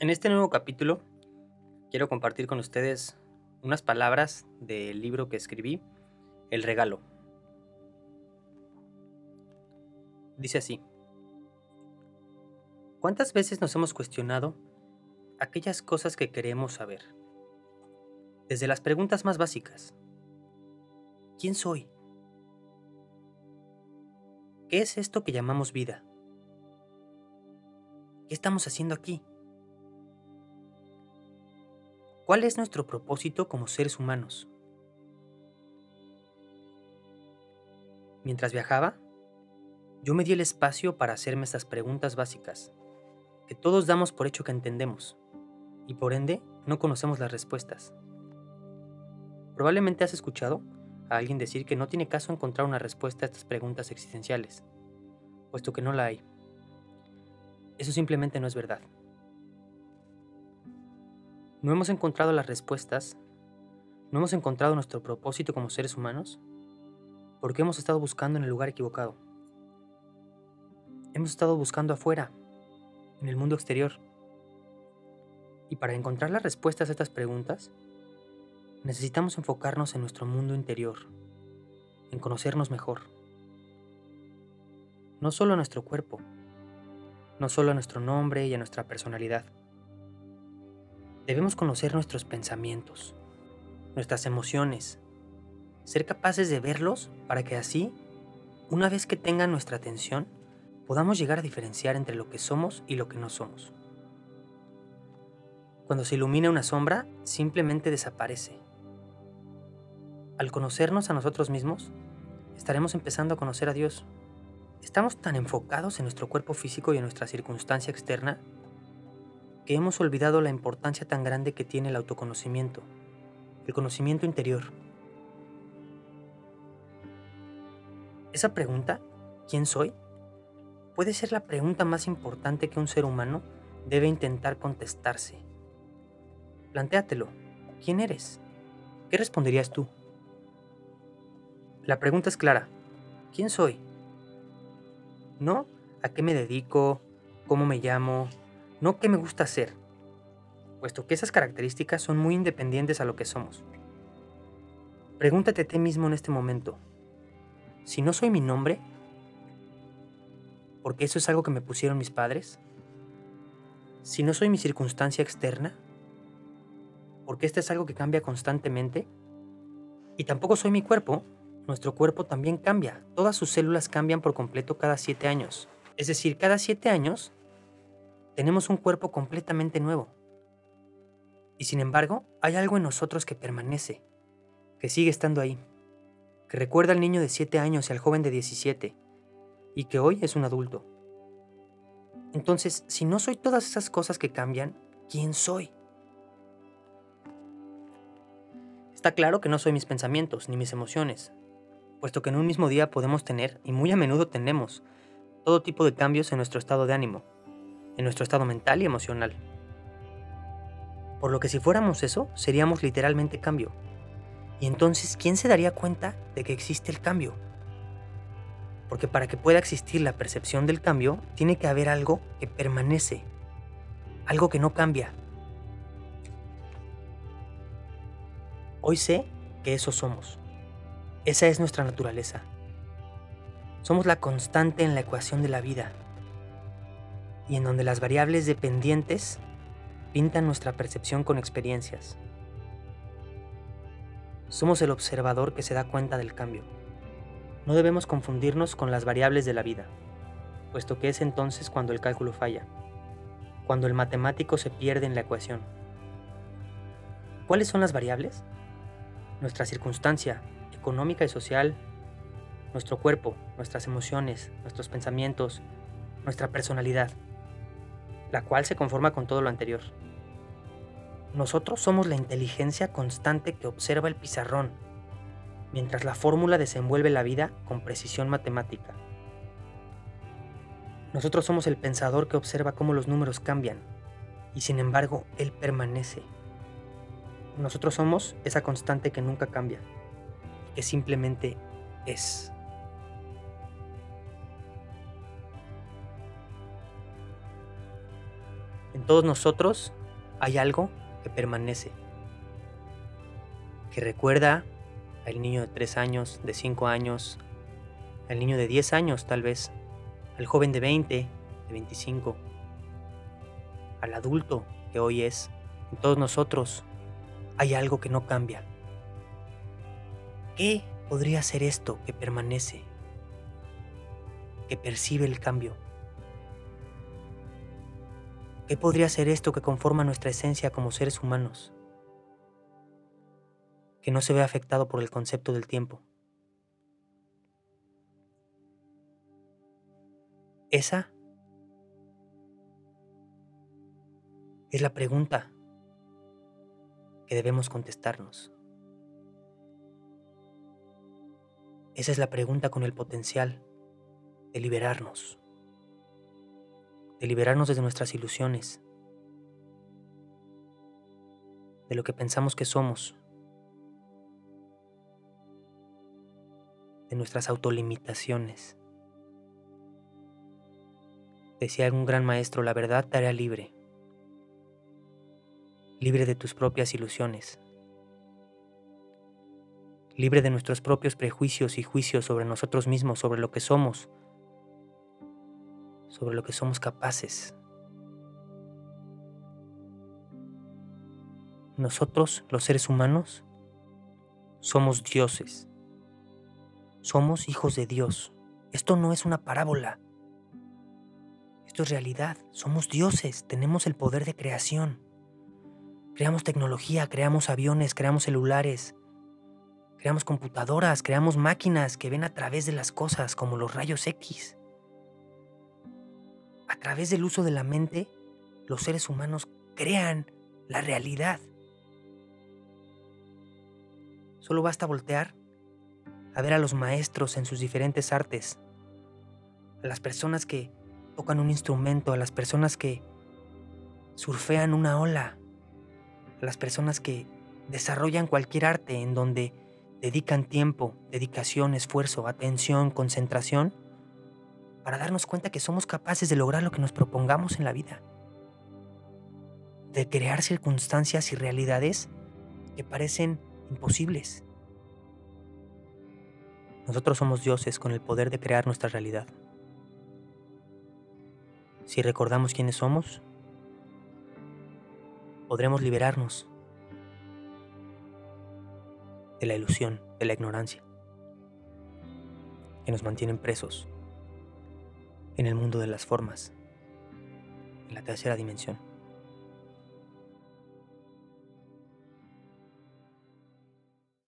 En este nuevo capítulo quiero compartir con ustedes unas palabras del libro que escribí, El regalo. Dice así, ¿cuántas veces nos hemos cuestionado aquellas cosas que queremos saber? Desde las preguntas más básicas. ¿Quién soy? ¿Qué es esto que llamamos vida? ¿Qué estamos haciendo aquí? ¿Cuál es nuestro propósito como seres humanos? Mientras viajaba, yo me di el espacio para hacerme estas preguntas básicas, que todos damos por hecho que entendemos, y por ende no conocemos las respuestas. Probablemente has escuchado a alguien decir que no tiene caso encontrar una respuesta a estas preguntas existenciales, puesto que no la hay. Eso simplemente no es verdad. ¿No hemos encontrado las respuestas? ¿No hemos encontrado nuestro propósito como seres humanos? Porque hemos estado buscando en el lugar equivocado. Hemos estado buscando afuera, en el mundo exterior. Y para encontrar las respuestas a estas preguntas, necesitamos enfocarnos en nuestro mundo interior, en conocernos mejor. No solo a nuestro cuerpo, no solo a nuestro nombre y a nuestra personalidad Debemos conocer nuestros pensamientos, nuestras emociones, ser capaces de verlos para que así, una vez que tengan nuestra atención, podamos llegar a diferenciar entre lo que somos y lo que no somos. Cuando se ilumina una sombra, simplemente desaparece. Al conocernos a nosotros mismos, estaremos empezando a conocer a Dios. Estamos tan enfocados en nuestro cuerpo físico y en nuestra circunstancia externa que hemos olvidado la importancia tan grande que tiene el autoconocimiento, el conocimiento interior. Esa pregunta, ¿quién soy? puede ser la pregunta más importante que un ser humano debe intentar contestarse. Plantéatelo, ¿quién eres? ¿Qué responderías tú? La pregunta es clara, ¿quién soy? No a qué me dedico, cómo me llamo, no qué me gusta hacer, puesto que esas características son muy independientes a lo que somos. Pregúntate a ti mismo en este momento, si no soy mi nombre, porque eso es algo que me pusieron mis padres, si no soy mi circunstancia externa, porque este es algo que cambia constantemente, y tampoco soy mi cuerpo, nuestro cuerpo también cambia, todas sus células cambian por completo cada siete años. Es decir, cada siete años tenemos un cuerpo completamente nuevo. Y sin embargo, hay algo en nosotros que permanece, que sigue estando ahí, que recuerda al niño de 7 años y al joven de 17, y que hoy es un adulto. Entonces, si no soy todas esas cosas que cambian, ¿quién soy? Está claro que no soy mis pensamientos ni mis emociones, puesto que en un mismo día podemos tener, y muy a menudo tenemos, todo tipo de cambios en nuestro estado de ánimo, en nuestro estado mental y emocional. Por lo que si fuéramos eso, seríamos literalmente cambio. Y entonces, ¿quién se daría cuenta de que existe el cambio? Porque para que pueda existir la percepción del cambio, tiene que haber algo que permanece, algo que no cambia. Hoy sé que eso somos. Esa es nuestra naturaleza. Somos la constante en la ecuación de la vida, y en donde las variables dependientes pintan nuestra percepción con experiencias. Somos el observador que se da cuenta del cambio. No debemos confundirnos con las variables de la vida, puesto que es entonces cuando el cálculo falla, cuando el matemático se pierde en la ecuación. ¿Cuáles son las variables? Nuestra circunstancia económica y social, nuestro cuerpo, nuestras emociones, nuestros pensamientos, nuestra personalidad la cual se conforma con todo lo anterior. Nosotros somos la inteligencia constante que observa el pizarrón, mientras la fórmula desenvuelve la vida con precisión matemática. Nosotros somos el pensador que observa cómo los números cambian, y sin embargo, él permanece. Nosotros somos esa constante que nunca cambia, que simplemente es. Todos nosotros hay algo que permanece, que recuerda al niño de 3 años, de 5 años, al niño de 10 años tal vez, al joven de 20, de 25, al adulto que hoy es. En todos nosotros hay algo que no cambia. ¿Qué podría ser esto que permanece, que percibe el cambio? ¿Qué podría ser esto que conforma nuestra esencia como seres humanos? Que no se ve afectado por el concepto del tiempo. Esa es la pregunta que debemos contestarnos. Esa es la pregunta con el potencial de liberarnos, de liberarnos desde nuestras ilusiones, de lo que pensamos que somos, de nuestras autolimitaciones. Decía algún gran maestro, la verdad te libre, libre de tus propias ilusiones, libre de nuestros propios prejuicios y juicios sobre nosotros mismos, sobre lo que somos, sobre lo que somos capaces. Nosotros, los seres humanos, somos dioses. Somos hijos de Dios. Esto no es una parábola. Esto es realidad. Somos dioses. Tenemos el poder de creación. Creamos tecnología, creamos aviones, creamos celulares, creamos computadoras, creamos máquinas que ven a través de las cosas como los rayos X. A través del uso de la mente, los seres humanos crean la realidad. Solo basta voltear a ver a los maestros en sus diferentes artes, a las personas que tocan un instrumento, a las personas que surfean una ola, a las personas que desarrollan cualquier arte en donde dedican tiempo, dedicación, esfuerzo, atención, concentración, para darnos cuenta que somos capaces de lograr lo que nos propongamos en la vida, de crear circunstancias y realidades que parecen imposibles. Nosotros somos dioses con el poder de crear nuestra realidad. Si recordamos quiénes somos, podremos liberarnos de la ilusión, de la ignorancia, que nos mantienen presos en el mundo de las formas, en la tercera dimensión.